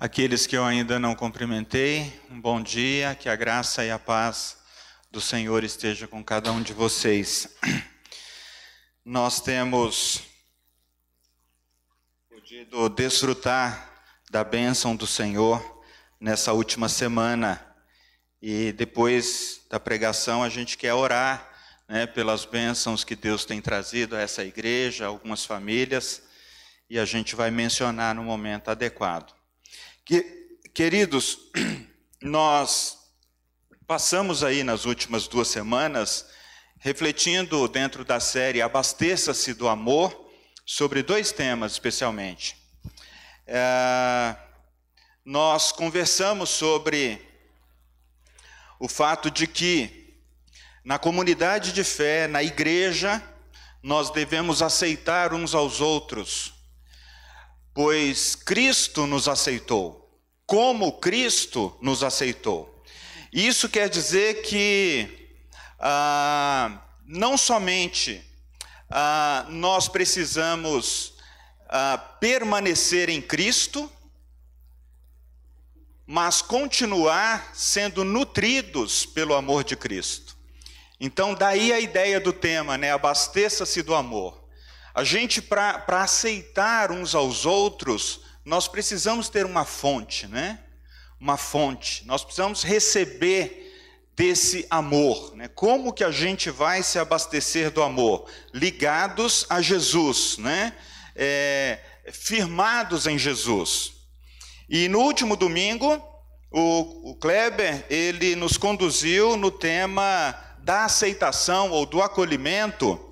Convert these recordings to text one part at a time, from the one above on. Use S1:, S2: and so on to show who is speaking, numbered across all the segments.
S1: Aqueles que eu ainda não cumprimentei, um bom dia, que a graça e a paz do Senhor esteja com cada um de vocês. Nós temos podido desfrutar da bênção do Senhor nessa última semana e depois da pregação a gente quer orar né, pelas bênçãos que Deus tem trazido a essa igreja, algumas famílias, e a gente vai mencionar no momento adequado. Que, queridos, nós passamos aí nas últimas duas semanas refletindo dentro da série Abasteça-se do Amor sobre dois temas especialmente. É, nós conversamos sobre o fato de que na comunidade de fé, na igreja, nós devemos aceitar uns aos outros, pois Cristo nos aceitou, como Cristo nos aceitou. Isso quer dizer que ah, não somente ah, nós precisamos ah, permanecer em Cristo, mas continuar sendo nutridos pelo amor de Cristo. Então, daí a ideia do tema, né? Abasteça-se do amor. A gente, para aceitar uns aos outros, nós precisamos ter uma fonte, né? Uma fonte. Nós precisamos receber desse amor, né? Como que a gente vai se abastecer do amor? Ligados a Jesus, né? É, firmados em Jesus. E no último domingo, o, o Kleber, ele nos conduziu no tema da aceitação ou do acolhimento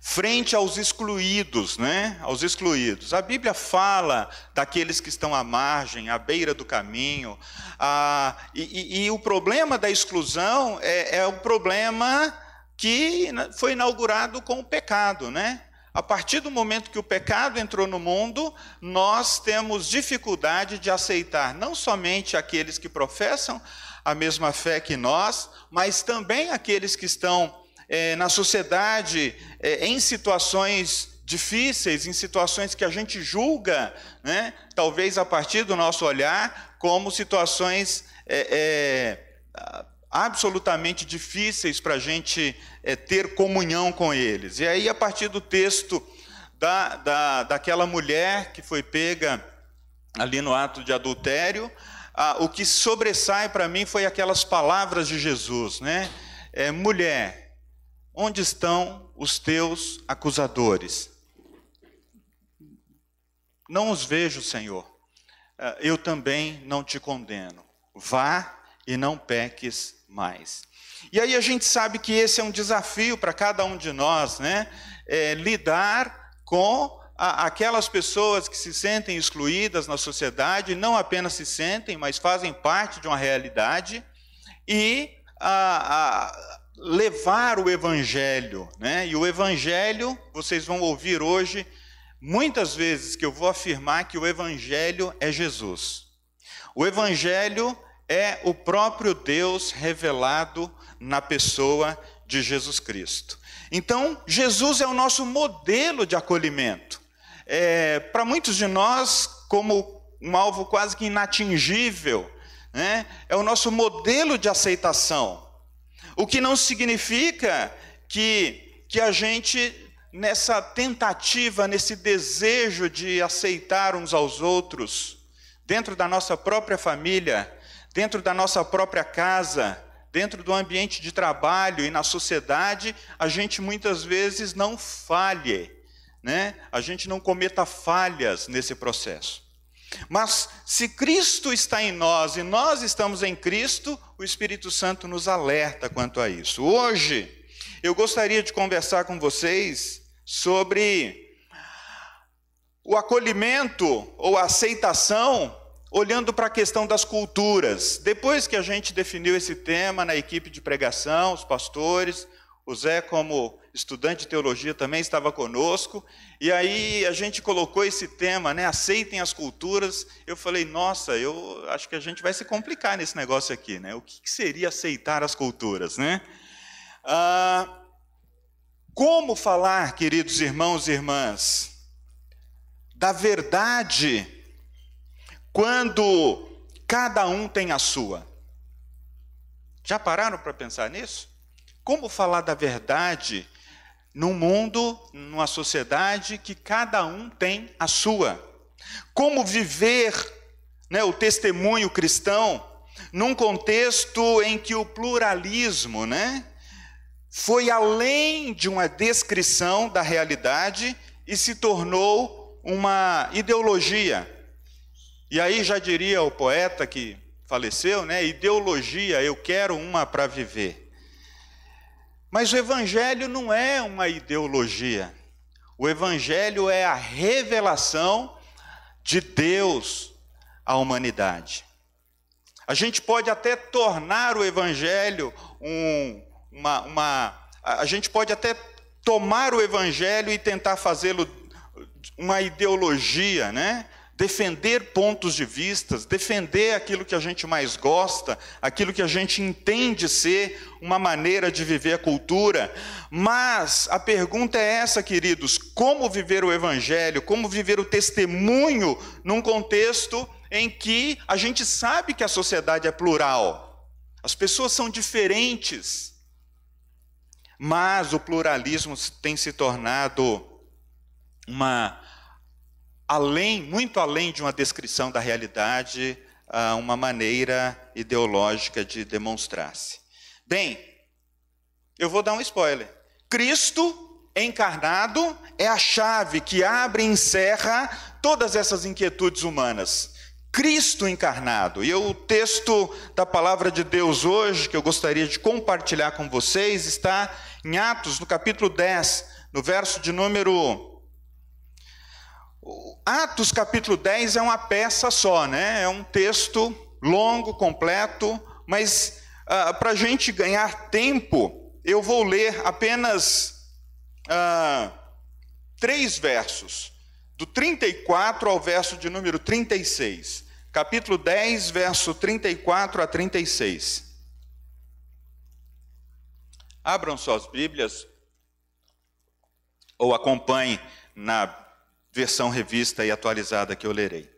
S1: frente aos excluídos, né? Aos excluídos. A Bíblia fala daqueles que estão à margem, à beira do caminho. Ah, e, e, e, o problema da exclusão é, é problema que foi inaugurado com o pecado, né? A partir do momento que o pecado entrou no mundo, nós temos dificuldade de aceitar não somente aqueles que professam a mesma fé que nós, mas também aqueles que estão é, na sociedade é, em situações difíceis, em situações que a gente julga, né, talvez a partir do nosso olhar, como situações é, é absolutamente difíceis para a gente é, ter comunhão com eles. E aí, a partir do texto da, da, daquela mulher que foi pega ali no ato de adultério, ah, o que sobressai para mim foi aquelas palavras de Jesus, né? É, mulher, onde estão os teus acusadores? Não os vejo, Senhor. Ah, eu também não te condeno. Vá e não peques mais. E aí a gente sabe que esse é um desafio para cada um de nós, né? É, lidar com aquelas pessoas que se sentem excluídas na sociedade, não apenas se sentem, mas fazem parte de uma realidade, e a, a levar o Evangelho. Né? E o Evangelho, vocês vão ouvir hoje, muitas vezes que eu vou afirmar que o Evangelho é Jesus. O Evangelho é o próprio Deus revelado na pessoa de Jesus Cristo. Então, Jesus é o nosso modelo de acolhimento é, para muitos de nós, como um alvo quase que inatingível, né? é o nosso modelo de aceitação. O que não significa que, que a gente, nessa tentativa, nesse desejo de aceitar uns aos outros, dentro da nossa própria família, dentro da nossa própria casa, dentro do ambiente de trabalho e na sociedade, a gente muitas vezes não falhe né, a gente não cometa falhas nesse processo. Mas se Cristo está em nós e nós estamos em Cristo, o Espírito Santo nos alerta quanto a isso. Hoje, eu gostaria de conversar com vocês sobre o acolhimento ou aceitação, olhando para a questão das culturas. Depois que a gente definiu esse tema na equipe de pregação, os pastores, o Zé, como estudante de teologia, também estava conosco, e aí a gente colocou esse tema, né? Aceitem as culturas. Eu falei, nossa, eu acho que a gente vai se complicar nesse negócio aqui, né? O que seria aceitar as culturas, né? Ah, como falar, queridos irmãos e irmãs, da verdade quando cada um tem a sua. Já pararam para pensar nisso? Como falar da verdade num mundo, numa sociedade que cada um tem a sua? Como viver né, o testemunho cristão num contexto em que o pluralismo né, foi além de uma descrição da realidade e se tornou uma ideologia. E aí já diria o poeta que faleceu, né? Ideologia, eu quero uma para viver. Mas o evangelho não é uma ideologia. O evangelho é a revelação de Deus à humanidade. A gente pode até tornar o evangelho um, uma, uma. A gente pode até tomar o evangelho e tentar fazê-lo uma ideologia, né? Defender pontos de vistas, defender aquilo que a gente mais gosta, aquilo que a gente entende ser uma maneira de viver a cultura. Mas a pergunta é essa, queridos: como viver o evangelho, como viver o testemunho num contexto em que a gente sabe que a sociedade é plural, as pessoas são diferentes, mas o pluralismo tem se tornado uma além, muito além de uma descrição da realidade, uma maneira ideológica de demonstrar-se. Bem, eu vou dar um spoiler. Cristo encarnado é a chave que abre e encerra todas essas inquietudes humanas. Cristo encarnado. E o texto da palavra de Deus hoje, que eu gostaria de compartilhar com vocês, está em Atos, no capítulo 10, no verso de número Atos capítulo 10 é uma peça só, né? É um texto longo, completo, mas ah, para a gente ganhar tempo, eu vou ler apenas ah, três versos, do 34 ao verso de número 36. Capítulo 10, verso 34 a 36. Abram suas Bíblias ou acompanhem na versão revista e atualizada que eu lerei.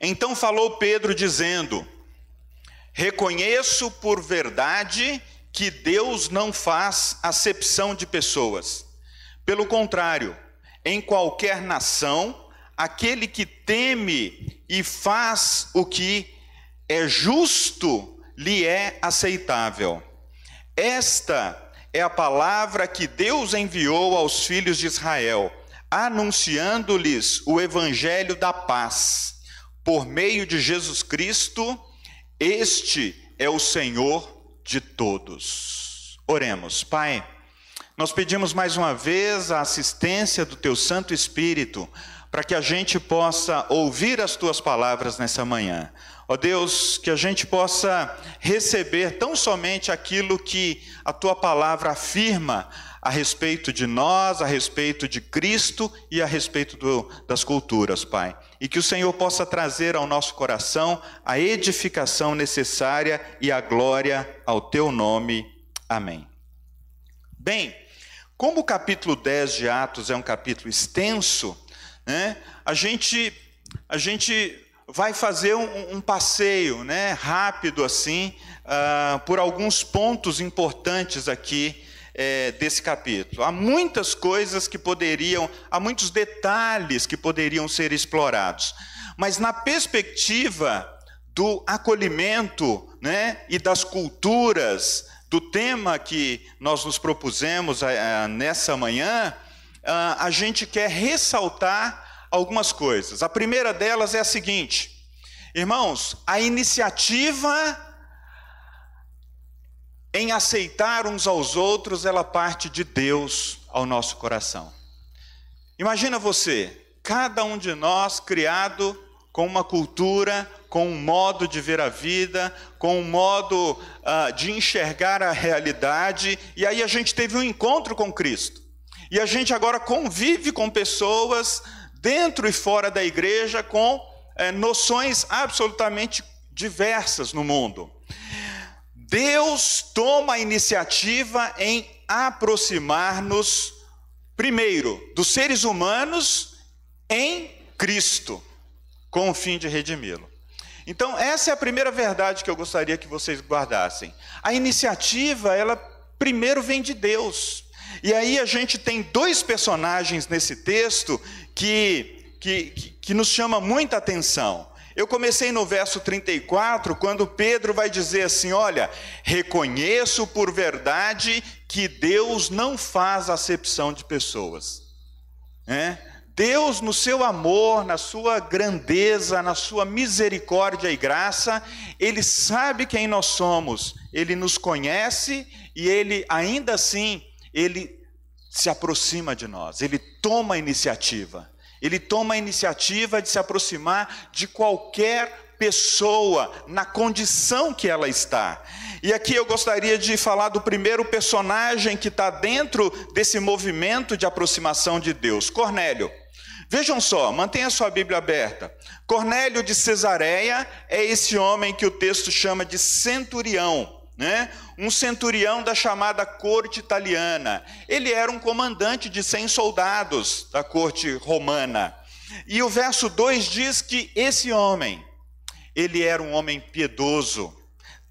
S1: Então falou Pedro, dizendo: Reconheço por verdade que Deus não faz acepção de pessoas. Pelo contrário, em qualquer nação, aquele que teme e faz o que é justo lhe é aceitável. Esta é a palavra que Deus enviou aos filhos de Israel anunciando-lhes o evangelho da paz. Por meio de Jesus Cristo, este é o Senhor de todos. Oremos, Pai. Nós pedimos mais uma vez a assistência do Teu Santo Espírito para que a gente possa ouvir as Tuas palavras nessa manhã. Ó Deus, que a gente possa receber tão somente aquilo que a Tua palavra afirma a respeito de nós, a respeito de Cristo e a respeito do, das culturas, Pai. E que o Senhor possa trazer ao nosso coração a edificação necessária e a glória ao Teu nome. Amém. Bem, como o capítulo 10 de Atos é um capítulo extenso, né, a, gente, a gente vai fazer um, um passeio né, rápido assim, uh, por alguns pontos importantes aqui é, desse capítulo. Há muitas coisas que poderiam, há muitos detalhes que poderiam ser explorados, mas na perspectiva do acolhimento né, e das culturas, do tema que nós nos propusemos a, a, nessa manhã, a, a gente quer ressaltar algumas coisas. A primeira delas é a seguinte, irmãos, a iniciativa em aceitar uns aos outros, ela parte de Deus ao nosso coração. Imagina você, cada um de nós criado com uma cultura, com um modo de ver a vida, com um modo uh, de enxergar a realidade, e aí a gente teve um encontro com Cristo. E a gente agora convive com pessoas dentro e fora da igreja com eh, noções absolutamente diversas no mundo. Deus toma a iniciativa em aproximar-nos, primeiro, dos seres humanos em Cristo. com o fim de redimi-lo. Então, essa é a primeira verdade que eu gostaria que vocês guardassem. A iniciativa, ela primeiro vem de Deus. E aí a gente tem dois personagens nesse texto que, que, que nos chama muita atenção. Eu comecei no verso 34, quando Pedro vai dizer assim: Olha, reconheço por verdade que Deus não faz acepção de pessoas. É? Deus, no seu amor, na sua grandeza, na sua misericórdia e graça, Ele sabe quem nós somos, Ele nos conhece e Ele, ainda assim, Ele se aproxima de nós, Ele toma a iniciativa. Ele toma a iniciativa de se aproximar de qualquer pessoa na condição que ela está. E aqui eu gostaria de falar do primeiro personagem que está dentro desse movimento de aproximação de Deus, Cornélio. Vejam só, mantenha sua Bíblia aberta. Cornélio de Cesareia é esse homem que o texto chama de centurião né? um centurião da chamada corte italiana. Ele era um comandante de 100 soldados da corte romana. E o verso 2 diz que esse homem, ele era um homem piedoso,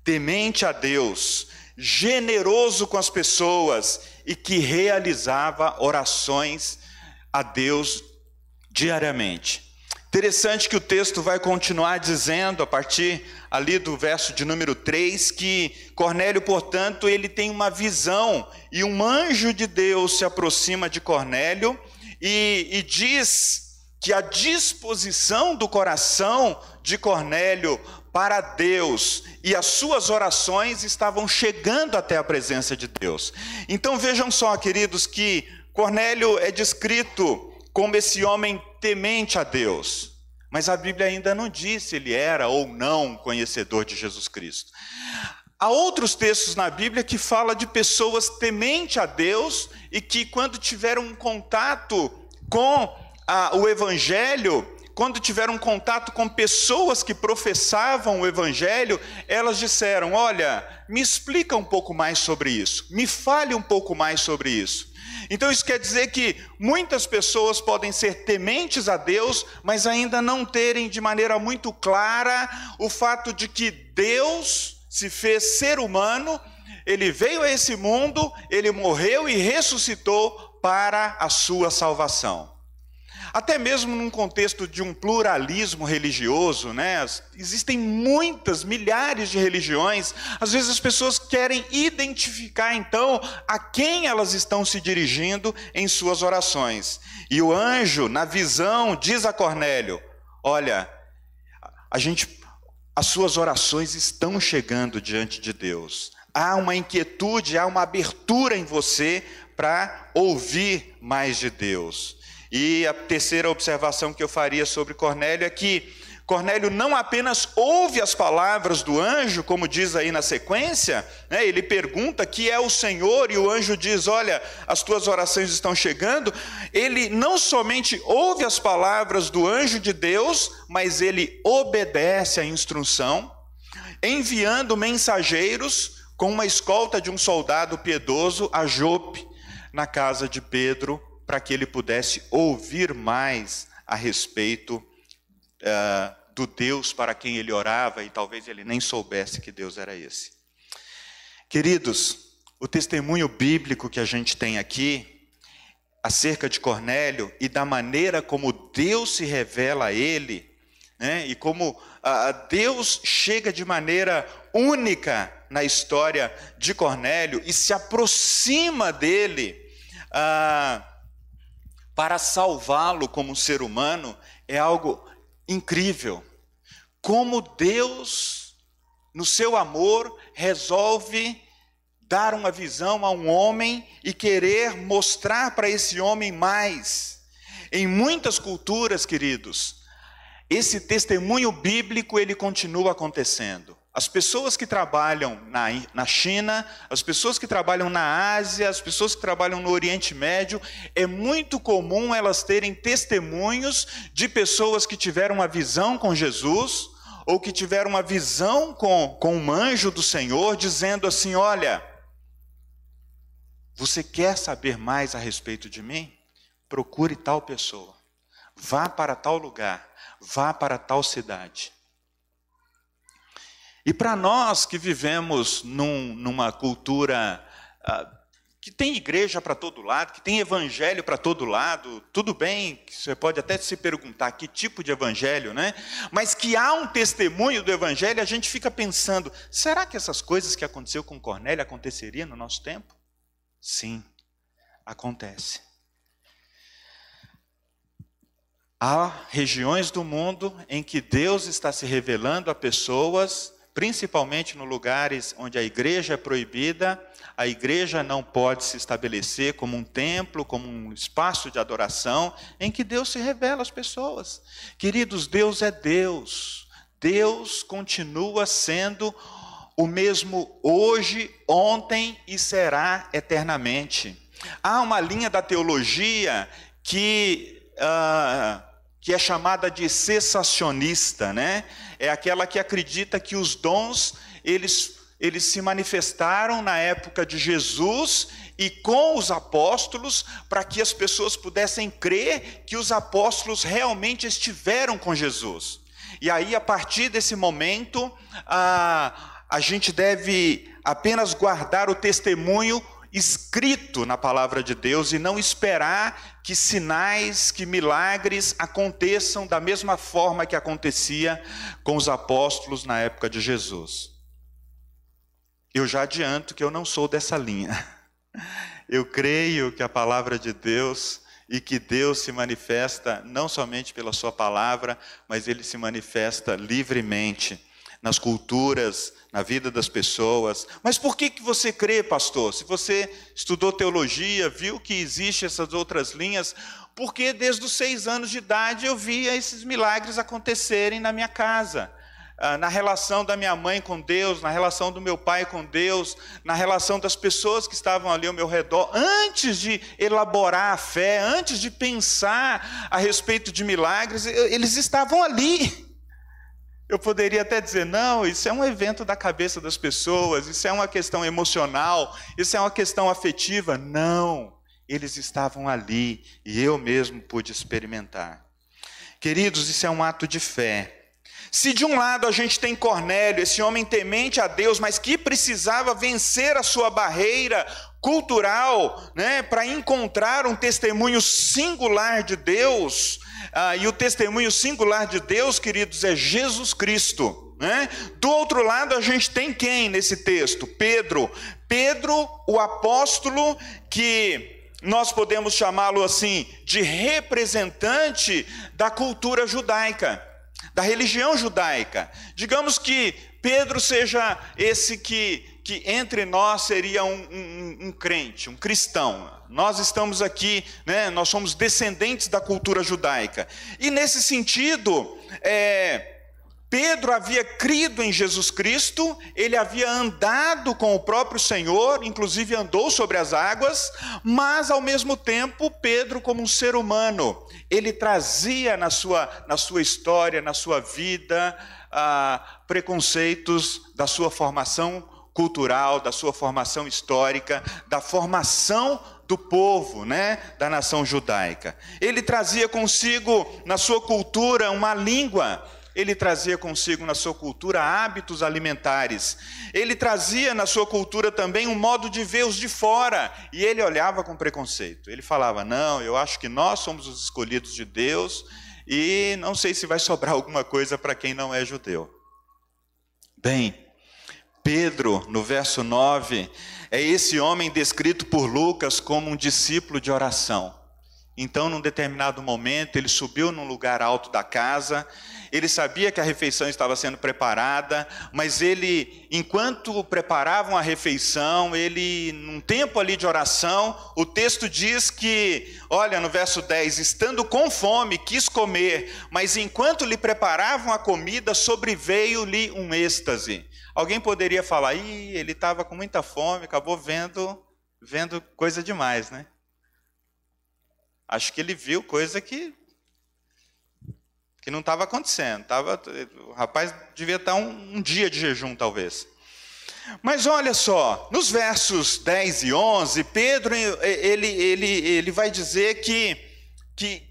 S1: temente a Deus, generoso com as pessoas e que realizava orações a Deus diariamente. Interessante que o texto vai continuar dizendo, a partir ali do verso de número 3, que Cornélio, portanto, ele tem uma visão, e um anjo de Deus se aproxima de Cornélio e, e diz que a disposição do coração de Cornélio para Deus e as suas orações estavam chegando até a presença de Deus. Então vejam só, queridos, que Cornélio é descrito como esse homem temente a Deus. Mas a Bíblia ainda não diz se ele era ou não conhecedor de Jesus Cristo. Há outros textos na Bíblia que fala de pessoas temente a Deus e que quando tiveram um contato com a, o Evangelho, quando tiveram um contato com pessoas que professavam o Evangelho, elas disseram: Olha, me explica um pouco mais sobre isso, me fale um pouco mais sobre isso. Então isso quer dizer que muitas pessoas podem ser tementes a Deus, mas ainda não terem de maneira muito clara o fato de que Deus se fez ser humano, ele veio a esse mundo, ele morreu e ressuscitou para a sua salvação. Até mesmo num contexto de um pluralismo religioso, né? Existem muitas, milhares de religiões. Às vezes as pessoas querem identificar então a quem elas estão se dirigindo em suas orações. E o anjo, na visão, diz a Cornélio: "Olha, a gente as suas orações estão chegando diante de Deus. Há uma inquietude, há uma abertura em você para ouvir mais de Deus. E a terceira observação que eu faria sobre Cornélio é que Cornélio não apenas ouve as palavras do anjo, como diz aí na sequência, né, ele pergunta que é o Senhor, e o anjo diz: Olha, as tuas orações estão chegando. Ele não somente ouve as palavras do anjo de Deus, mas ele obedece à instrução, enviando mensageiros com uma escolta de um soldado piedoso a Jope, na casa de Pedro, para que ele pudesse ouvir mais a respeito uh, do Deus para quem ele orava e talvez ele nem soubesse que Deus era esse. Queridos, o testemunho bíblico que a gente tem aqui acerca de Cornélio e da maneira como Deus se revela a ele, né, e como uh, Deus chega de maneira única na história de Cornélio e se aproxima dele. Uh, para salvá-lo como ser humano é algo incrível. Como Deus, no seu amor, resolve dar uma visão a um homem e querer mostrar para esse homem mais. Em muitas culturas, queridos, esse testemunho bíblico ele continua acontecendo. As pessoas que trabalham na, na China, as pessoas que trabalham na Ásia, as pessoas que trabalham no Oriente Médio, é muito comum elas terem testemunhos de pessoas que tiveram uma visão com Jesus, ou que tiveram uma visão com, com um anjo do Senhor, dizendo assim: Olha, você quer saber mais a respeito de mim? Procure tal pessoa, vá para tal lugar, vá para tal cidade. E para nós que vivemos num, numa cultura ah, que tem igreja para todo lado, que tem evangelho para todo lado, tudo bem, você pode até se perguntar que tipo de evangelho, né? Mas que há um testemunho do evangelho, a gente fica pensando, será que essas coisas que aconteceu com Cornélio aconteceriam no nosso tempo? Sim, acontece. Há regiões do mundo em que Deus está se revelando a pessoas, principalmente no lugares onde a igreja é proibida, a igreja não pode se estabelecer como um templo, como um espaço de adoração em que Deus se revela às pessoas. Queridos, Deus é Deus. Deus continua sendo o mesmo hoje, ontem e será eternamente. Há uma linha da teologia que, uh, que é chamada de cessacionista, né? É aquela que acredita que os dons eles eles se manifestaram na época de Jesus e com os apóstolos, para que as pessoas pudessem crer que os apóstolos realmente estiveram com Jesus. E aí, a partir desse momento, a, a gente deve apenas guardar o testemunho escrito na palavra de Deus e não esperar que sinais, que milagres aconteçam da mesma forma que acontecia com os apóstolos na época de Jesus. Eu já adianto que eu não sou dessa linha. Eu creio que a palavra de Deus e que Deus se manifesta não somente pela sua palavra, mas ele se manifesta livremente nas culturas, na vida das pessoas. Mas por que, que você crê, pastor? Se você estudou teologia, viu que existem essas outras linhas, porque desde os seis anos de idade eu via esses milagres acontecerem na minha casa. Ah, na relação da minha mãe com Deus, na relação do meu pai com Deus, na relação das pessoas que estavam ali ao meu redor, antes de elaborar a fé, antes de pensar a respeito de milagres, eles estavam ali. Eu poderia até dizer, não, isso é um evento da cabeça das pessoas, isso é uma questão emocional, isso é uma questão afetiva. Não, eles estavam ali e eu mesmo pude experimentar. Queridos, isso é um ato de fé. Se de um lado a gente tem Cornélio, esse homem temente a Deus, mas que precisava vencer a sua barreira cultural, né, para encontrar um testemunho singular de Deus, ah, e o testemunho singular de Deus, queridos, é Jesus Cristo. Né? Do outro lado, a gente tem quem nesse texto? Pedro. Pedro, o apóstolo que nós podemos chamá-lo assim de representante da cultura judaica da religião judaica. Digamos que Pedro seja esse que, que entre nós seria um, um, um crente, um cristão. Nós estamos aqui, né, nós somos descendentes da cultura judaica. E nesse sentido, é, Pedro havia crido em Jesus Cristo, ele havia andado com o próprio Senhor, inclusive andou sobre as águas, mas ao mesmo tempo, Pedro, como um ser humano, ele trazia na sua, na sua história, na sua vida, ah, preconceitos da sua formação cultural, da sua formação histórica, da formação do povo, né, da nação judaica. Ele trazia consigo na sua cultura uma língua ele trazia consigo na sua cultura hábitos alimentares. Ele trazia na sua cultura também um modo de ver os de fora. E ele olhava com preconceito. Ele falava: Não, eu acho que nós somos os escolhidos de Deus e não sei se vai sobrar alguma coisa para quem não é judeu. Bem, Pedro, no verso 9, é esse homem descrito por Lucas como um discípulo de oração. Então, num determinado momento, ele subiu num lugar alto da casa ele sabia que a refeição estava sendo preparada, mas ele, enquanto preparavam a refeição, ele, num tempo ali de oração, o texto diz que, olha, no verso 10, estando com fome, quis comer, mas enquanto lhe preparavam a comida, sobreveio-lhe um êxtase. Alguém poderia falar, ih, ele estava com muita fome, acabou vendo, vendo coisa demais, né? Acho que ele viu coisa que que não estava acontecendo. Tava, o rapaz devia estar um, um dia de jejum, talvez. Mas olha só, nos versos 10 e 11, Pedro ele, ele, ele vai dizer que, que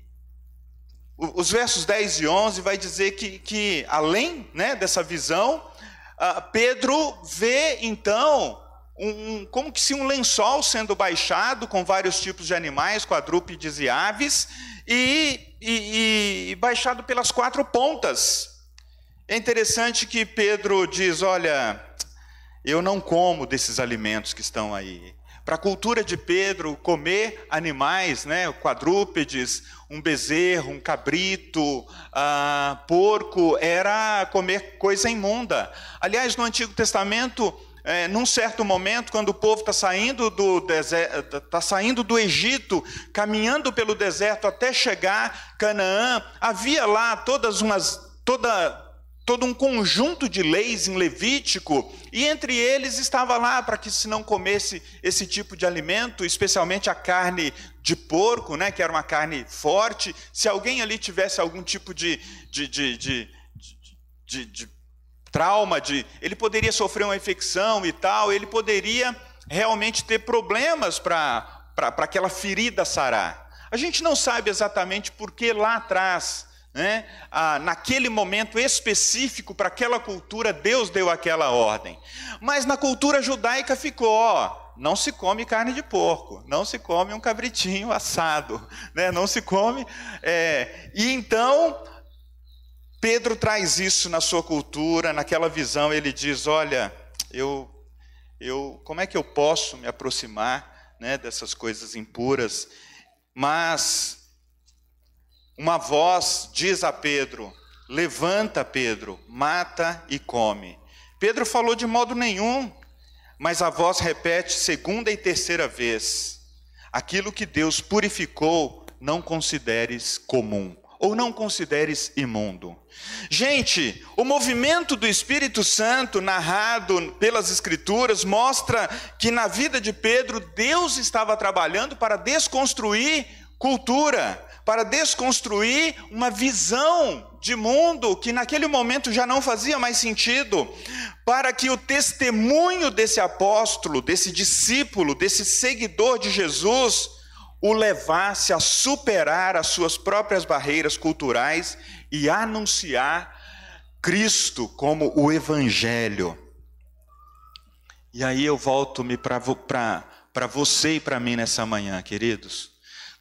S1: os versos 10 e 11 vai dizer que, que além né, dessa visão, uh, Pedro vê então um, como que se um lençol sendo baixado com vários tipos de animais, quadrúpedes e aves, e, e, e baixado pelas quatro pontas. É interessante que Pedro diz: Olha, eu não como desses alimentos que estão aí. Para a cultura de Pedro, comer animais, né, quadrúpedes, um bezerro, um cabrito, uh, porco, era comer coisa imunda. Aliás, no Antigo Testamento, é, num certo momento, quando o povo está saindo, do deserto, tá saindo do Egito, caminhando pelo deserto até chegar Canaã, havia lá todas umas, toda todo um conjunto de leis em Levítico, e entre eles estava lá para que se não comesse esse tipo de alimento, especialmente a carne de porco, né, que era uma carne forte, se alguém ali tivesse algum tipo de, de, de, de, de, de trauma, de, ele poderia sofrer uma infecção e tal, ele poderia realmente ter problemas para aquela ferida sarar. A gente não sabe exatamente por que lá atrás né? Ah, naquele momento específico para aquela cultura, Deus deu aquela ordem. Mas na cultura judaica ficou, ó, não se come carne de porco, não se come um cabritinho assado, né? não se come. É... E então, Pedro traz isso na sua cultura, naquela visão, ele diz: olha, eu, eu, como é que eu posso me aproximar né, dessas coisas impuras? Mas uma voz diz a Pedro: Levanta, Pedro, mata e come. Pedro falou de modo nenhum, mas a voz repete segunda e terceira vez: Aquilo que Deus purificou, não consideres comum ou não consideres imundo. Gente, o movimento do Espírito Santo narrado pelas Escrituras mostra que na vida de Pedro Deus estava trabalhando para desconstruir cultura, para desconstruir uma visão de mundo que naquele momento já não fazia mais sentido, para que o testemunho desse apóstolo, desse discípulo, desse seguidor de Jesus, o levasse a superar as suas próprias barreiras culturais e anunciar Cristo como o Evangelho. E aí eu volto-me para você e para mim nessa manhã, queridos.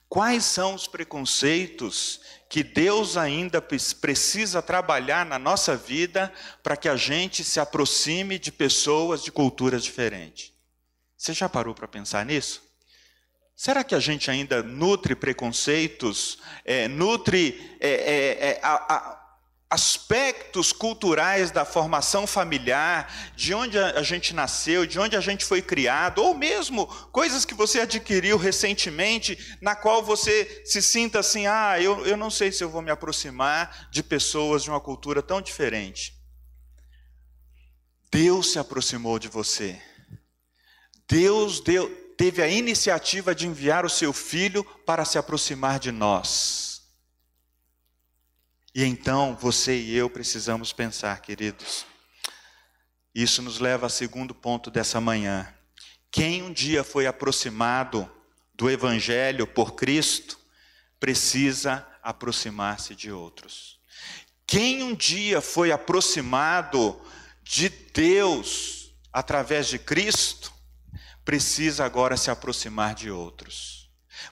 S1: Quais são os preconceitos que Deus ainda precisa trabalhar na nossa vida para que a gente se aproxime de pessoas de culturas diferentes? Você já parou para pensar nisso? Será que a gente ainda nutre preconceitos, é, nutre é, é, é a, a, aspectos culturais da formação familiar, de onde a gente nasceu, de onde a gente foi criado, ou mesmo coisas que você adquiriu recentemente, na qual você se sinta assim: ah, eu, eu não sei se eu vou me aproximar de pessoas de uma cultura tão diferente. Deus se aproximou de você. Deus deu, teve a iniciativa de enviar o seu filho para se aproximar de nós. E então você e eu precisamos pensar, queridos. Isso nos leva ao segundo ponto dessa manhã. Quem um dia foi aproximado do Evangelho por Cristo, precisa aproximar-se de outros. Quem um dia foi aproximado de Deus através de Cristo, precisa agora se aproximar de outros.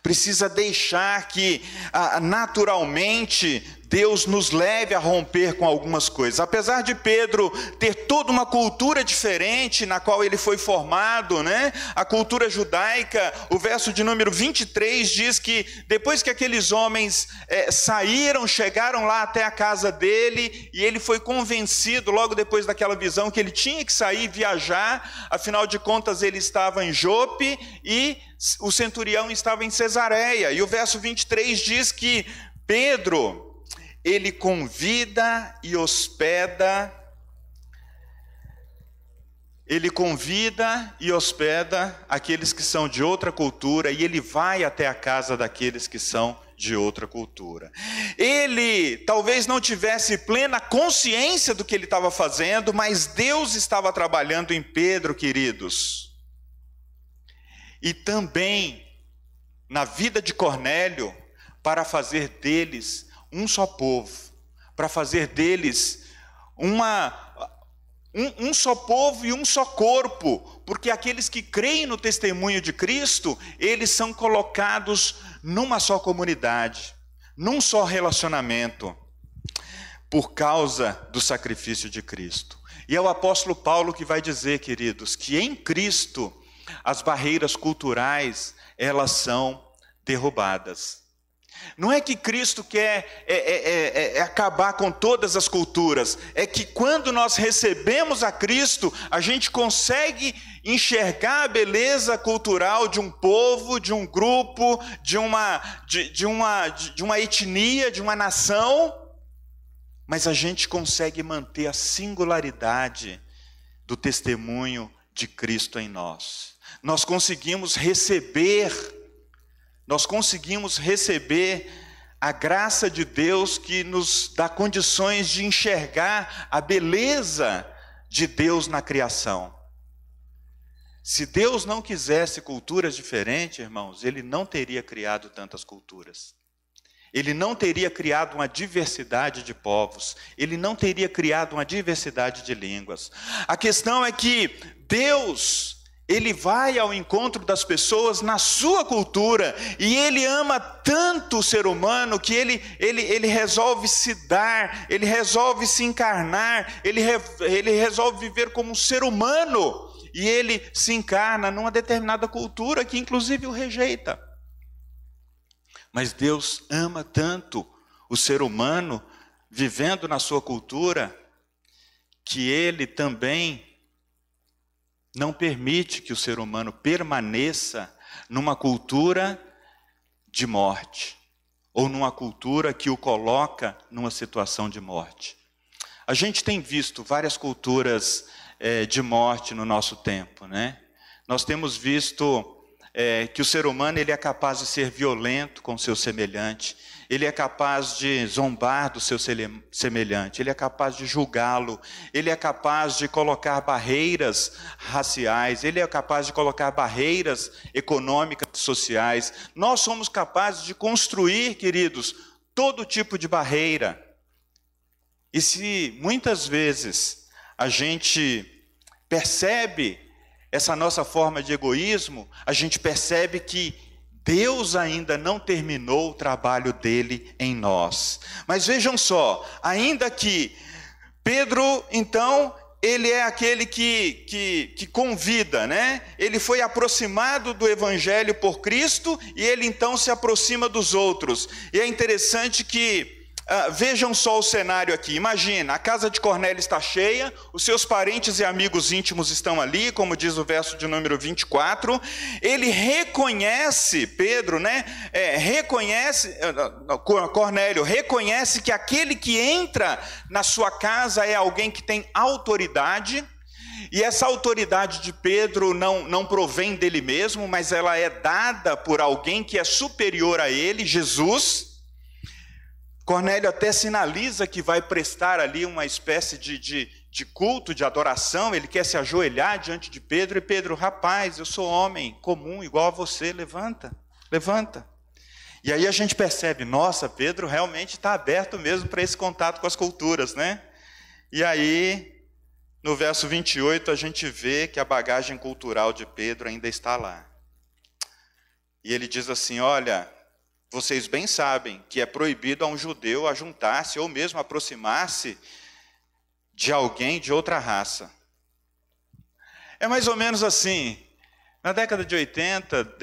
S1: Precisa deixar que ah, naturalmente Deus nos leve a romper com algumas coisas. Apesar de Pedro ter toda uma cultura diferente na qual ele foi formado, né? A cultura judaica, o verso de número 23 diz que depois que aqueles homens é, saíram, chegaram lá até a casa dele, e ele foi convencido logo depois daquela visão que ele tinha que sair viajar, afinal de contas ele estava em Jope e o centurião estava em Cesareia. E o verso 23 diz que Pedro, ele convida e hospeda, ele convida e hospeda aqueles que são de outra cultura e ele vai até a casa daqueles que são de outra cultura. Ele talvez não tivesse plena consciência do que ele estava fazendo, mas Deus estava trabalhando em Pedro, queridos. E também na vida de Cornélio, para fazer deles um só povo, para fazer deles uma, um, um, só povo e um só corpo, porque aqueles que creem no testemunho de Cristo, eles são colocados numa só comunidade, num só relacionamento, por causa do sacrifício de Cristo. E é o apóstolo Paulo que vai dizer, queridos, que em Cristo as barreiras culturais elas são derrubadas. Não é que Cristo quer é, é, é, é, acabar com todas as culturas, é que quando nós recebemos a Cristo, a gente consegue enxergar a beleza cultural de um povo, de um grupo, de uma, de, de uma, de uma etnia, de uma nação, mas a gente consegue manter a singularidade do testemunho de Cristo em nós. Nós conseguimos receber nós conseguimos receber a graça de Deus que nos dá condições de enxergar a beleza de Deus na criação. Se Deus não quisesse culturas diferentes, irmãos, Ele não teria criado tantas culturas. Ele não teria criado uma diversidade de povos. Ele não teria criado uma diversidade de línguas. A questão é que Deus ele vai ao encontro das pessoas na sua cultura e ele ama tanto o ser humano que ele, ele, ele resolve se dar, ele resolve se encarnar, ele, ele resolve viver como um ser humano e ele se encarna numa determinada cultura que inclusive o rejeita. Mas Deus ama tanto o ser humano vivendo na sua cultura que ele também não permite que o ser humano permaneça numa cultura de morte, ou numa cultura que o coloca numa situação de morte. A gente tem visto várias culturas é, de morte no nosso tempo, né? Nós temos visto é, que o ser humano ele é capaz de ser violento com seu semelhante, ele é capaz de zombar do seu semelhante, ele é capaz de julgá-lo, ele é capaz de colocar barreiras raciais, ele é capaz de colocar barreiras econômicas, sociais. Nós somos capazes de construir, queridos, todo tipo de barreira. E se muitas vezes a gente percebe essa nossa forma de egoísmo, a gente percebe que Deus ainda não terminou o trabalho dele em nós. Mas vejam só, ainda que Pedro, então, ele é aquele que, que, que, convida, né? Ele foi aproximado do Evangelho por Cristo e ele então se aproxima dos outros. E é interessante que ah, vejam só o cenário aqui. Imagina, a casa de Cornélio está cheia, os seus parentes e amigos íntimos estão ali, como diz o verso de número 24. Ele reconhece, Pedro, né? É, reconhece, ah, Cornélio, reconhece que aquele que entra na sua casa é alguém que tem autoridade. E essa autoridade de Pedro não, não provém dele mesmo, mas ela é dada por alguém que é superior a ele, Jesus. Cornélio até sinaliza que vai prestar ali uma espécie de, de, de, culto, de adoração, ele quer se ajoelhar diante de Pedro, e Pedro, rapaz, eu sou homem comum, igual a você, levanta, levanta. E aí a gente percebe, nossa, Pedro realmente está aberto mesmo para esse contato com as culturas, né? E aí, no verso 28, a gente vê que a bagagem cultural de Pedro ainda está lá. E ele diz assim: Olha, vocês bem sabem que é proibido a um judeu ajuntar-se ou mesmo aproximar-se de alguém de outra raça. É mais ou menos assim. Na década de 80,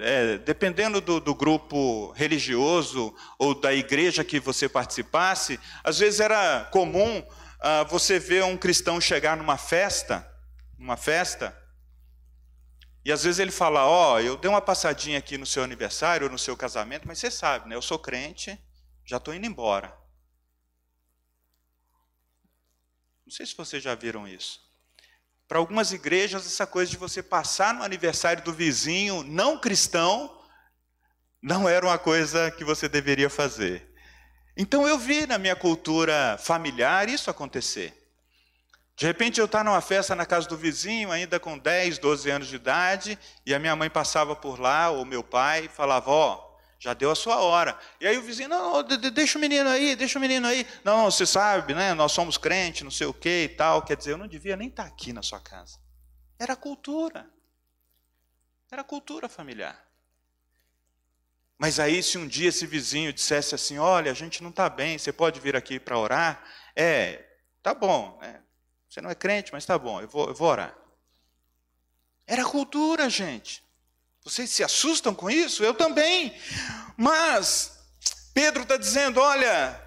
S1: é, dependendo do, do, grupo religioso ou da igreja que você participasse, às vezes era comum ah, você ver um cristão chegar numa festa, numa festa, e às vezes ele fala: Ó, oh, eu dei uma passadinha aqui no seu aniversário ou no seu casamento, mas você sabe, né? Eu sou crente, já estou indo embora. Não sei se vocês já viram isso. Para algumas igrejas, essa coisa de você passar no aniversário do vizinho não cristão não era uma coisa que você deveria fazer. Então eu vi na minha cultura familiar isso acontecer. De repente eu estava numa festa na casa do vizinho, ainda com 10, 12 anos de idade, e a minha mãe passava por lá, ou meu pai, falava: Ó, oh, já deu a sua hora. E aí o vizinho, não, deixa o menino aí, deixa o menino aí. Não, você sabe, né? Nós somos crentes, não sei o que e tal. Quer dizer, eu não devia nem estar aqui na sua casa. Era cultura. Era cultura familiar. Mas aí, se um dia esse vizinho dissesse assim: Olha, a gente não está bem, você pode vir aqui para orar? É, tá bom, né? Você não é crente, mas tá bom, eu vou, eu vou orar. Era cultura, gente. Vocês se assustam com isso? Eu também. Mas Pedro está dizendo: olha,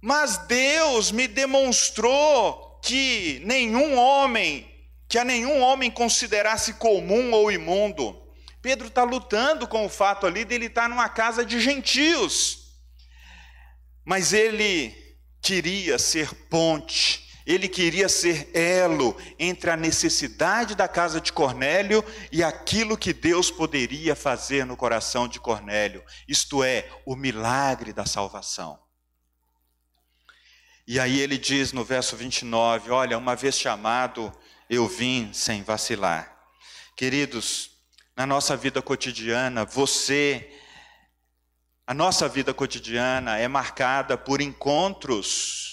S1: mas Deus me demonstrou que nenhum homem, que a nenhum homem considerasse comum ou imundo. Pedro está lutando com o fato ali dele estar numa casa de gentios. Mas ele queria ser ponte ele queria ser elo entre a necessidade da casa de Cornélio e aquilo que Deus poderia fazer no coração de Cornélio, isto é, o milagre da salvação. E aí ele diz no verso 29: Olha, uma vez chamado, eu vim sem vacilar. Queridos, na nossa vida cotidiana, você, a nossa vida cotidiana é marcada por encontros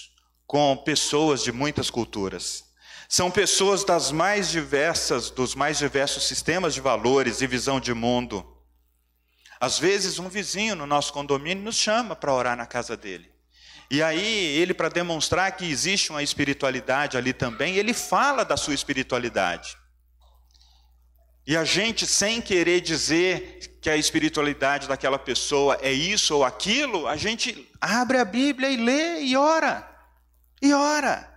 S1: com pessoas de muitas culturas. São pessoas das mais diversas, dos mais diversos sistemas de valores e visão de mundo. Às vezes, um vizinho no nosso condomínio nos chama para orar na casa dele. E aí, ele, para demonstrar que existe uma espiritualidade ali também, ele fala da sua espiritualidade. E a gente, sem querer dizer que a espiritualidade daquela pessoa é isso ou aquilo, a gente abre a Bíblia e lê e ora e ora.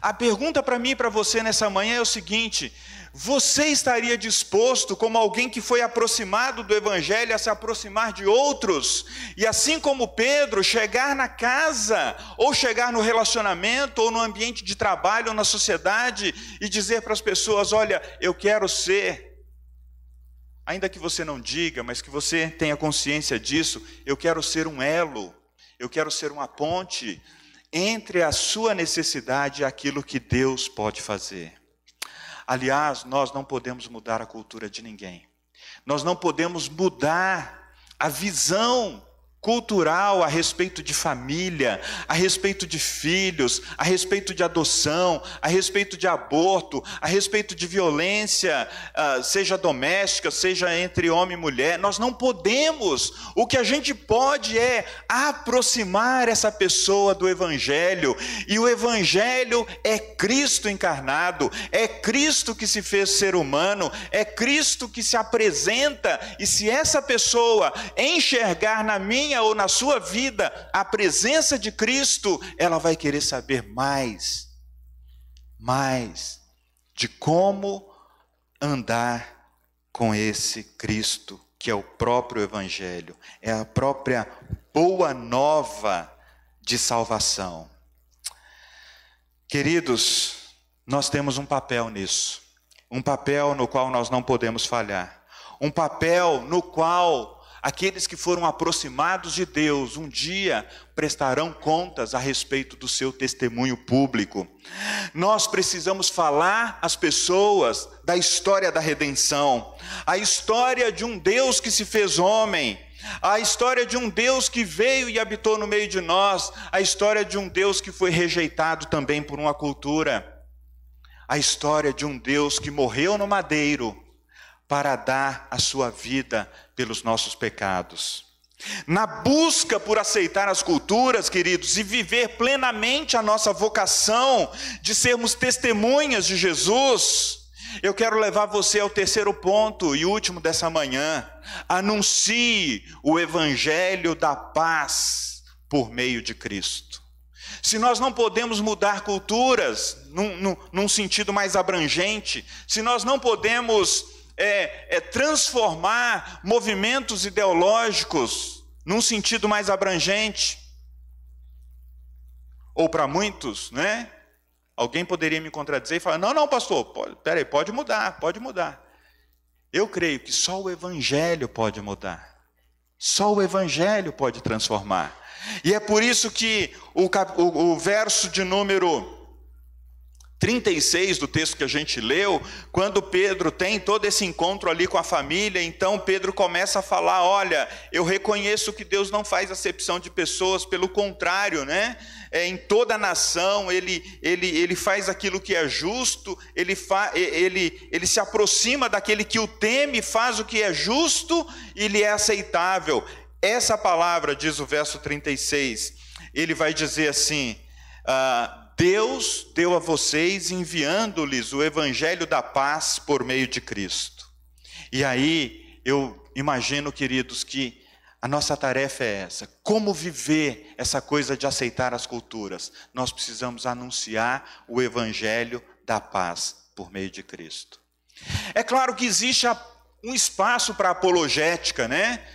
S1: A pergunta para mim e para você nessa manhã é o seguinte: você estaria disposto, como alguém que foi aproximado do Evangelho, a se aproximar de outros, e assim como Pedro, chegar na casa, ou chegar no relacionamento, ou no ambiente de trabalho, ou na sociedade, e dizer para as pessoas: olha, eu quero ser, ainda que você não diga, mas que você tenha consciência disso, eu quero ser um elo, eu quero ser uma ponte entre a sua necessidade e aquilo que Deus pode fazer. Aliás, nós não podemos mudar a cultura de ninguém. Nós não podemos mudar a visão cultural a respeito de família, a respeito de filhos, a respeito de adoção, a respeito de aborto, a respeito de violência, ah, seja doméstica, seja entre homem e mulher. Nós não podemos. O que a gente pode é aproximar essa pessoa do Evangelho, e o Evangelho é Cristo encarnado, é Cristo que se fez ser humano, é Cristo que se apresenta, e se essa pessoa enxergar na minha minha ou na sua vida a presença de Cristo, ela vai querer saber mais, mais de como andar com esse Cristo, que é o próprio Evangelho, é a própria boa nova de salvação. Queridos, nós temos um papel nisso, um papel no qual nós não podemos falhar, um papel no qual Aqueles que foram aproximados de Deus um dia prestarão contas a respeito do seu testemunho público. Nós precisamos falar às pessoas da história da redenção, a história de um Deus que se fez homem, a história de um Deus que veio e habitou no meio de nós, a história de um Deus que foi rejeitado também por uma cultura, a história de um Deus que morreu no madeiro para dar a sua vida pelos nossos pecados. Na busca por aceitar as culturas, queridos, e viver plenamente a nossa vocação de sermos testemunhas de Jesus, eu quero levar você ao terceiro ponto e último dessa manhã. Anuncie o evangelho da paz por meio de Cristo. Se nós não podemos mudar culturas num, num, num sentido mais abrangente, se nós não podemos é, é transformar movimentos ideológicos num sentido mais abrangente. Ou para muitos, né? Alguém poderia me contradizer e falar: não, não, pastor, pode, peraí, pode mudar, pode mudar. Eu creio que só o Evangelho pode mudar. Só o Evangelho pode transformar. E é por isso que o, o, o verso de número 36 do texto que a gente leu, quando Pedro tem todo esse encontro ali com a família, então Pedro começa a falar: Olha, eu reconheço que Deus não faz acepção de pessoas, pelo contrário, né? É, em toda a nação, ele, ele, ele faz aquilo que é justo, ele, fa, ele, ele se aproxima daquele que o teme, faz o que é justo e lhe é aceitável. Essa palavra, diz o verso 36, ele vai dizer assim. Ah, Deus deu a vocês enviando-lhes o evangelho da paz por meio de Cristo. E aí eu imagino, queridos, que a nossa tarefa é essa: como viver essa coisa de aceitar as culturas? Nós precisamos anunciar o evangelho da paz por meio de Cristo. É claro que existe um espaço para apologética, né?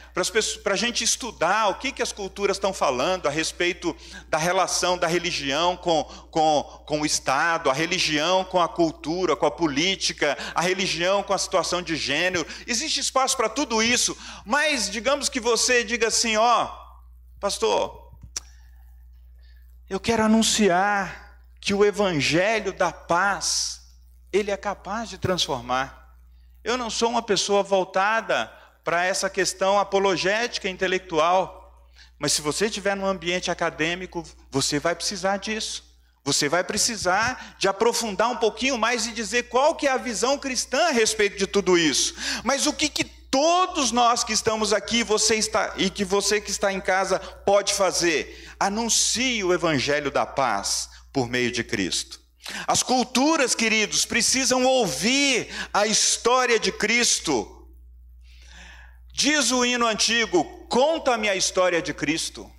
S1: Para a gente estudar o que, que as culturas estão falando a respeito da relação da religião com, com, com o Estado, a religião com a cultura, com a política, a religião com a situação de gênero. Existe espaço para tudo isso, mas digamos que você diga assim: ó, pastor, eu quero anunciar que o evangelho da paz, ele é capaz de transformar. Eu não sou uma pessoa voltada para essa questão apologética intelectual, mas se você estiver num ambiente acadêmico, você vai precisar disso. Você vai precisar de aprofundar um pouquinho mais e dizer qual que é a visão cristã a respeito de tudo isso. Mas o que, que todos nós que estamos aqui, você está e que você que está em casa pode fazer? Anuncie o evangelho da paz por meio de Cristo. As culturas, queridos, precisam ouvir a história de Cristo. Diz o hino antigo: conta-me a história de Cristo.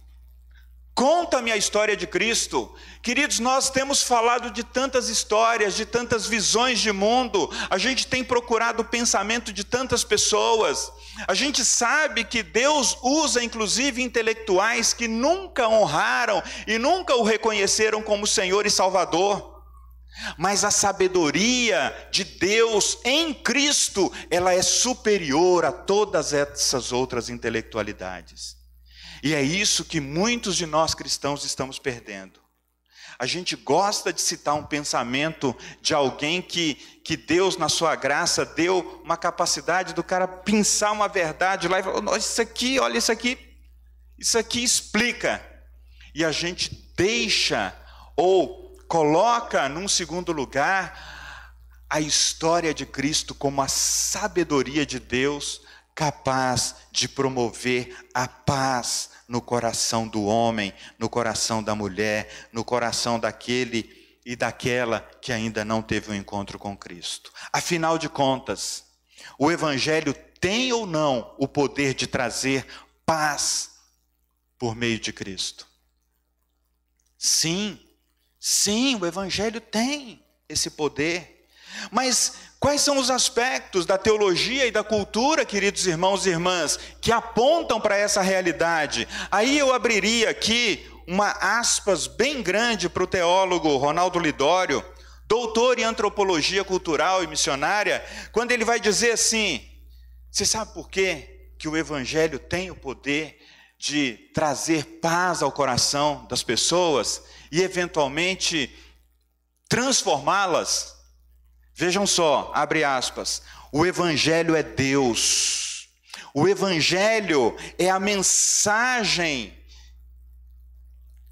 S1: Conta-me a história de Cristo. Queridos, nós temos falado de tantas histórias, de tantas visões de mundo, a gente tem procurado o pensamento de tantas pessoas. A gente sabe que Deus usa inclusive intelectuais que nunca honraram e nunca o reconheceram como Senhor e Salvador. Mas a sabedoria de Deus em Cristo, ela é superior a todas essas outras intelectualidades. E é isso que muitos de nós cristãos estamos perdendo. A gente gosta de citar um pensamento de alguém que, que Deus, na sua graça, deu uma capacidade do cara pensar uma verdade lá e falar: isso aqui, olha isso aqui, isso aqui explica. E a gente deixa ou coloca num segundo lugar a história de Cristo como a sabedoria de Deus capaz de promover a paz no coração do homem, no coração da mulher, no coração daquele e daquela que ainda não teve um encontro com Cristo. Afinal de contas, o Evangelho tem ou não o poder de trazer paz por meio de Cristo? Sim, Sim, o Evangelho tem esse poder. Mas quais são os aspectos da teologia e da cultura, queridos irmãos e irmãs, que apontam para essa realidade? Aí eu abriria aqui uma aspas bem grande para o teólogo Ronaldo Lidório, doutor em antropologia cultural e missionária, quando ele vai dizer assim: você sabe por quê que o Evangelho tem o poder de trazer paz ao coração das pessoas? E eventualmente transformá-las. Vejam só, abre aspas. O evangelho é Deus. O evangelho é a mensagem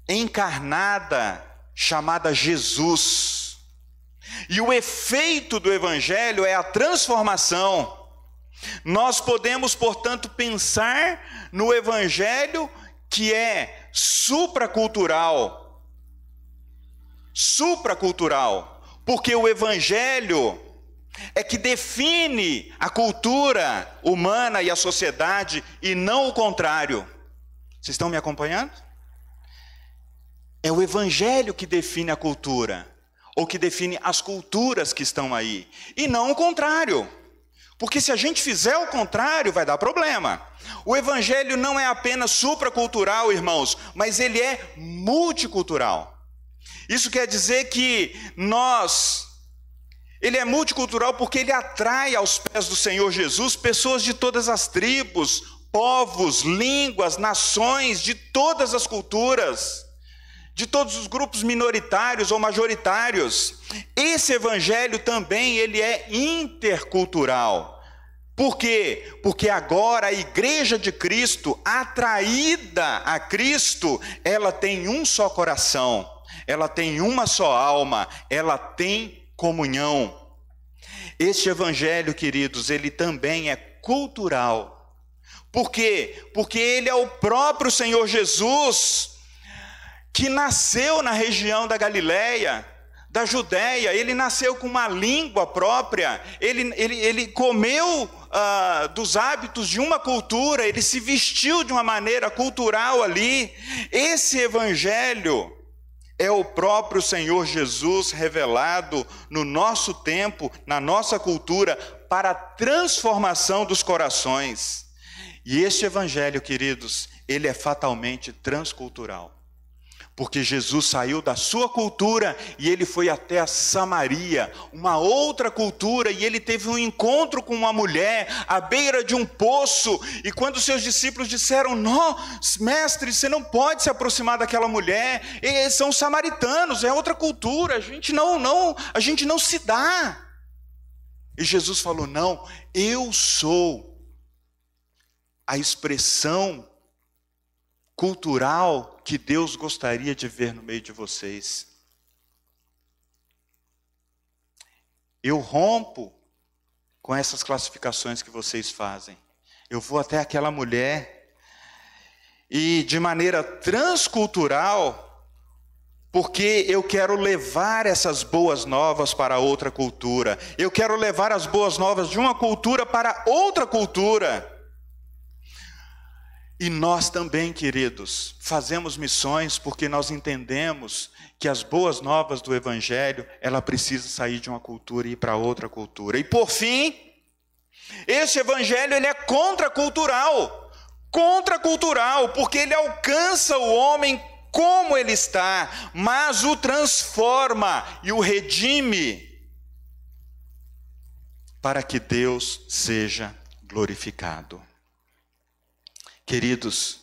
S1: encarnada chamada Jesus. E o efeito do evangelho é a transformação. Nós podemos, portanto, pensar no evangelho que é supracultural, supracultural, porque o evangelho é que define a cultura humana e a sociedade e não o contrário. Vocês estão me acompanhando? É o evangelho que define a cultura, ou que define as culturas que estão aí, e não o contrário. Porque se a gente fizer o contrário, vai dar problema. O evangelho não é apenas supracultural, irmãos, mas ele é multicultural. Isso quer dizer que nós, ele é multicultural porque ele atrai aos pés do Senhor Jesus pessoas de todas as tribos, povos, línguas, nações, de todas as culturas. de todos os grupos minoritários ou majoritários. Esse evangelho também ele é intercultural. Por quê? Porque agora a igreja de Cristo, atraída a Cristo, ela tem um só coração, ela tem uma só alma, ela tem comunhão. Este evangelho, queridos, ele também é cultural. Por quê? Porque ele é o próprio Senhor Jesus que nasceu na região da Galileia, da Judéia, ele nasceu com uma língua própria, ele, ele, ele comeu uh, dos hábitos de uma cultura, ele se vestiu de uma maneira cultural ali. Esse evangelho é o próprio Senhor Jesus revelado no nosso tempo, na nossa cultura, para a transformação dos corações. E este evangelho, queridos, ele é fatalmente transcultural. Porque Jesus saiu da sua cultura e ele foi até a Samaria, uma outra cultura, e ele teve um encontro com uma mulher à beira de um poço. E quando seus discípulos disseram: Não, mestre, você não pode se aproximar daquela mulher, eles são samaritanos, é outra cultura, a gente não, não, a gente não se dá. E Jesus falou: Não, eu sou a expressão cultural que Deus gostaria de ver no meio de vocês. Eu rompo com essas classificações que vocês fazem. Eu vou até aquela mulher e de maneira transcultural, porque eu quero levar essas boas novas para outra cultura. Eu quero levar as boas novas de uma cultura para outra cultura. E nós também, queridos, fazemos missões porque nós entendemos que as boas novas do evangelho, ela precisa sair de uma cultura e ir para outra cultura. E por fim, esse evangelho ele é contracultural. Contracultural, porque ele alcança o homem como ele está, mas o transforma e o redime para que Deus seja glorificado. Queridos,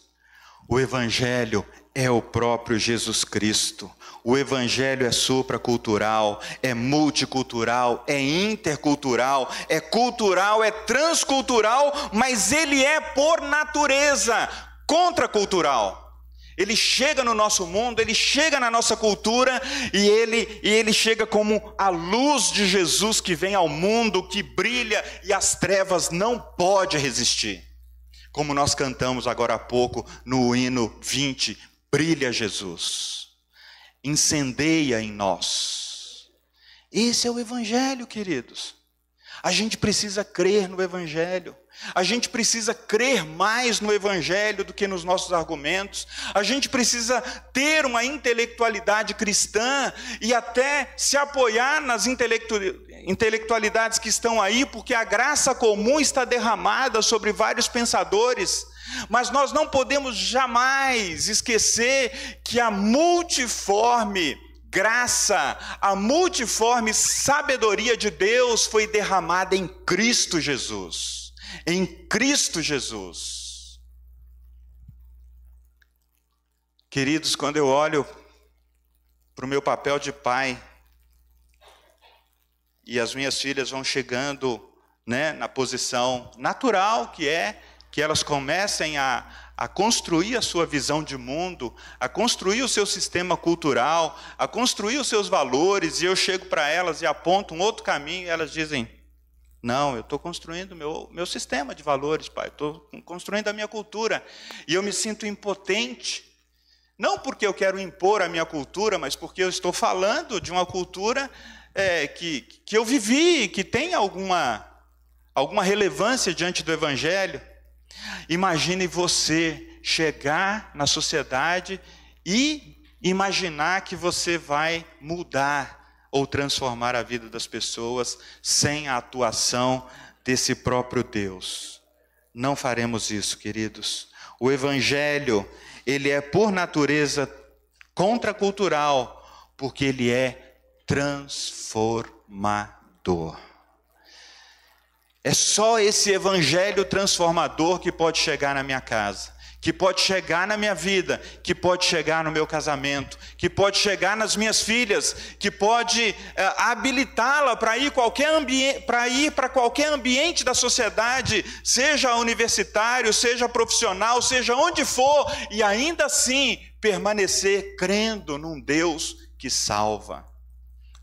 S1: o Evangelho é o próprio Jesus Cristo. O Evangelho é supracultural, é multicultural, é intercultural, é cultural, é transcultural, mas ele é por natureza contracultural. Ele chega no nosso mundo, ele chega na nossa cultura e ele, e ele chega como a luz de Jesus que vem ao mundo, que brilha e as trevas não podem resistir como nós cantamos agora há pouco no hino 20, brilha Jesus, incendeia em nós. Esse é o Evangelho, queridos. A gente precisa crer no Evangelho. A gente precisa crer mais no Evangelho do que nos nossos argumentos. A gente precisa ter uma intelectualidade cristã e até se apoiar nas intelectualidades que estão aí, porque a graça comum está derramada sobre vários pensadores. Mas nós não podemos jamais esquecer que a multiforme graça, a multiforme sabedoria de Deus foi derramada em Cristo Jesus em Cristo Jesus. Queridos, quando eu olho para o meu papel de pai, e as minhas filhas vão chegando né, na posição natural que é que elas comecem a, a construir a sua visão de mundo, a construir o seu sistema cultural, a construir os seus valores, e eu chego para elas e aponto um outro caminho, e elas dizem: não, eu estou construindo meu meu sistema de valores, pai. Estou construindo a minha cultura e eu me sinto impotente. Não porque eu quero impor a minha cultura, mas porque eu estou falando de uma cultura é, que, que eu vivi, que tem alguma alguma relevância diante do Evangelho. Imagine você chegar na sociedade e imaginar que você vai mudar ou transformar a vida das pessoas sem a atuação desse próprio Deus. Não faremos isso, queridos. O evangelho, ele é por natureza contracultural, porque ele é transformador. É só esse evangelho transformador que pode chegar na minha casa, que pode chegar na minha vida, que pode chegar no meu casamento, que pode chegar nas minhas filhas, que pode é, habilitá-la para ir qualquer para ir para qualquer ambiente da sociedade, seja universitário, seja profissional, seja onde for, e ainda assim permanecer crendo num Deus que salva.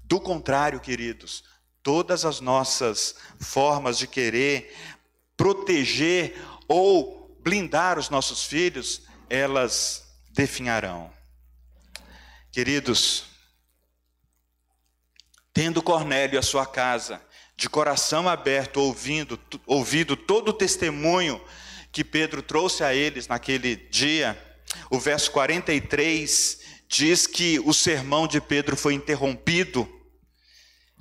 S1: Do contrário, queridos, todas as nossas formas de querer proteger ou blindar os nossos filhos, elas definharão. Queridos, tendo Cornélio a sua casa, de coração aberto, ouvindo, ouvido todo o testemunho que Pedro trouxe a eles naquele dia, o verso 43 diz que o sermão de Pedro foi interrompido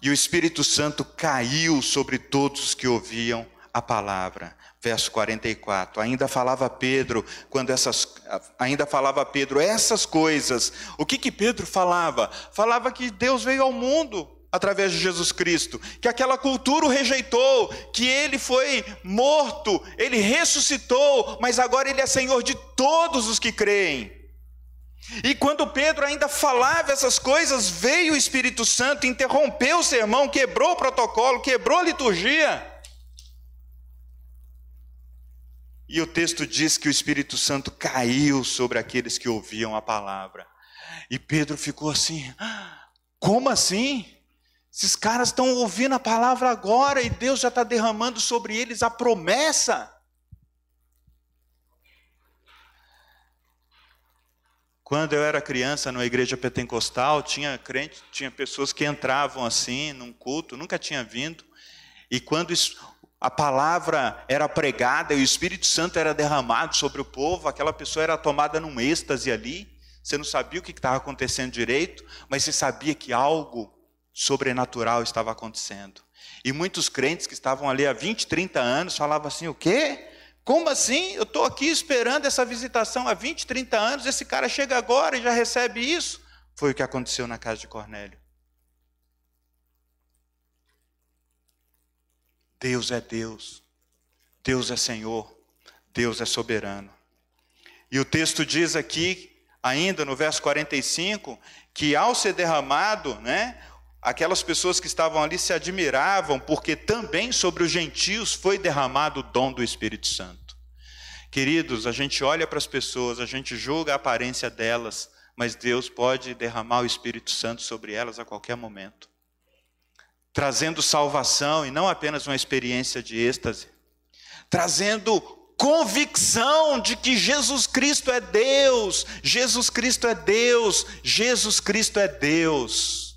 S1: e o Espírito Santo caiu sobre todos os que ouviam a palavra verso 44. Ainda falava Pedro, quando essas ainda falava Pedro essas coisas. O que que Pedro falava? Falava que Deus veio ao mundo através de Jesus Cristo, que aquela cultura o rejeitou, que ele foi morto, ele ressuscitou, mas agora ele é Senhor de todos os que creem. E quando Pedro ainda falava essas coisas, veio o Espírito Santo, interrompeu o sermão, quebrou o protocolo, quebrou a liturgia. E o texto diz que o Espírito Santo caiu sobre aqueles que ouviam a palavra. E Pedro ficou assim: como assim? Esses caras estão ouvindo a palavra agora e Deus já está derramando sobre eles a promessa. Quando eu era criança numa igreja pentecostal, tinha crente, tinha pessoas que entravam assim num culto, nunca tinha vindo, e quando a palavra era pregada e o Espírito Santo era derramado sobre o povo, aquela pessoa era tomada num êxtase ali. Você não sabia o que estava acontecendo direito, mas você sabia que algo sobrenatural estava acontecendo. E muitos crentes que estavam ali há 20, 30 anos falavam assim: o quê? Como assim? Eu estou aqui esperando essa visitação há 20, 30 anos, esse cara chega agora e já recebe isso? Foi o que aconteceu na casa de Cornélio. Deus é Deus, Deus é Senhor, Deus é soberano. E o texto diz aqui, ainda no verso 45, que ao ser derramado, né, aquelas pessoas que estavam ali se admiravam, porque também sobre os gentios foi derramado o dom do Espírito Santo. Queridos, a gente olha para as pessoas, a gente julga a aparência delas, mas Deus pode derramar o Espírito Santo sobre elas a qualquer momento trazendo salvação e não apenas uma experiência de êxtase, trazendo convicção de que Jesus Cristo é Deus, Jesus Cristo é Deus, Jesus Cristo é Deus.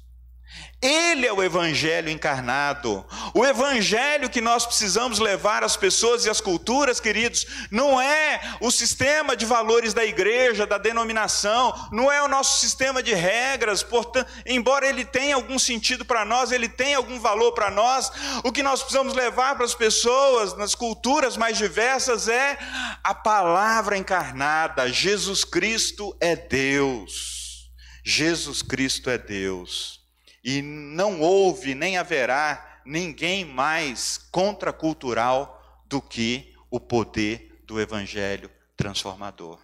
S1: Ele é o Evangelho encarnado. O Evangelho que nós precisamos levar às pessoas e às culturas, queridos, não é o sistema de valores da igreja, da denominação, não é o nosso sistema de regras, portanto, embora ele tenha algum sentido para nós, ele tem algum valor para nós, o que nós precisamos levar para as pessoas, nas culturas mais diversas, é a palavra encarnada. Jesus Cristo é Deus. Jesus Cristo é Deus e não houve nem haverá ninguém mais contracultural do que o poder do Evangelho transformador.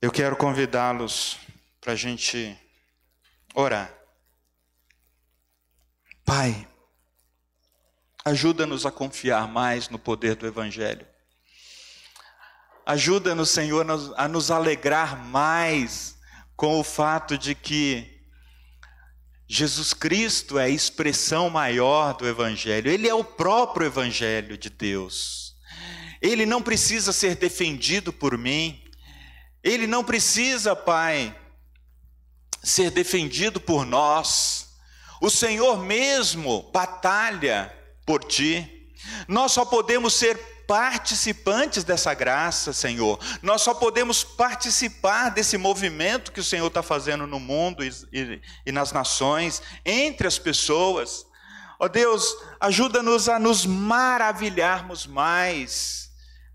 S1: Eu quero convidá-los para a gente orar. Pai, ajuda-nos a confiar mais no poder do Evangelho. Ajuda-nos, Senhor, a nos alegrar mais com o fato de que Jesus Cristo é a expressão maior do Evangelho, ele é o próprio Evangelho de Deus. Ele não precisa ser defendido por mim, ele não precisa, Pai, ser defendido por nós. O Senhor mesmo batalha por ti. Nós só podemos ser participantes dessa graça, Senhor. Nós só podemos participar desse movimento que o Senhor está fazendo no mundo e, e, e nas nações, entre as pessoas. Ó oh Deus, ajuda-nos a nos maravilharmos mais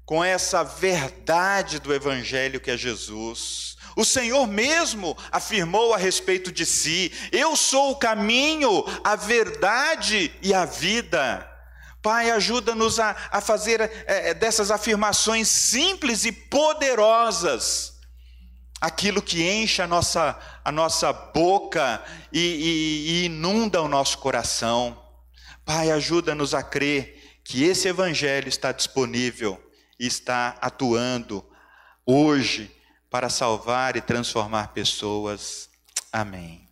S1: com essa verdade do Evangelho que é Jesus. O Senhor mesmo afirmou a respeito de si: Eu sou o caminho, a verdade e a vida. Pai, ajuda-nos a, a fazer é, dessas afirmações simples e poderosas aquilo que enche a nossa, a nossa boca e, e, e inunda o nosso coração. Pai, ajuda-nos a crer que esse Evangelho está disponível e está atuando hoje para salvar e transformar pessoas. Amém.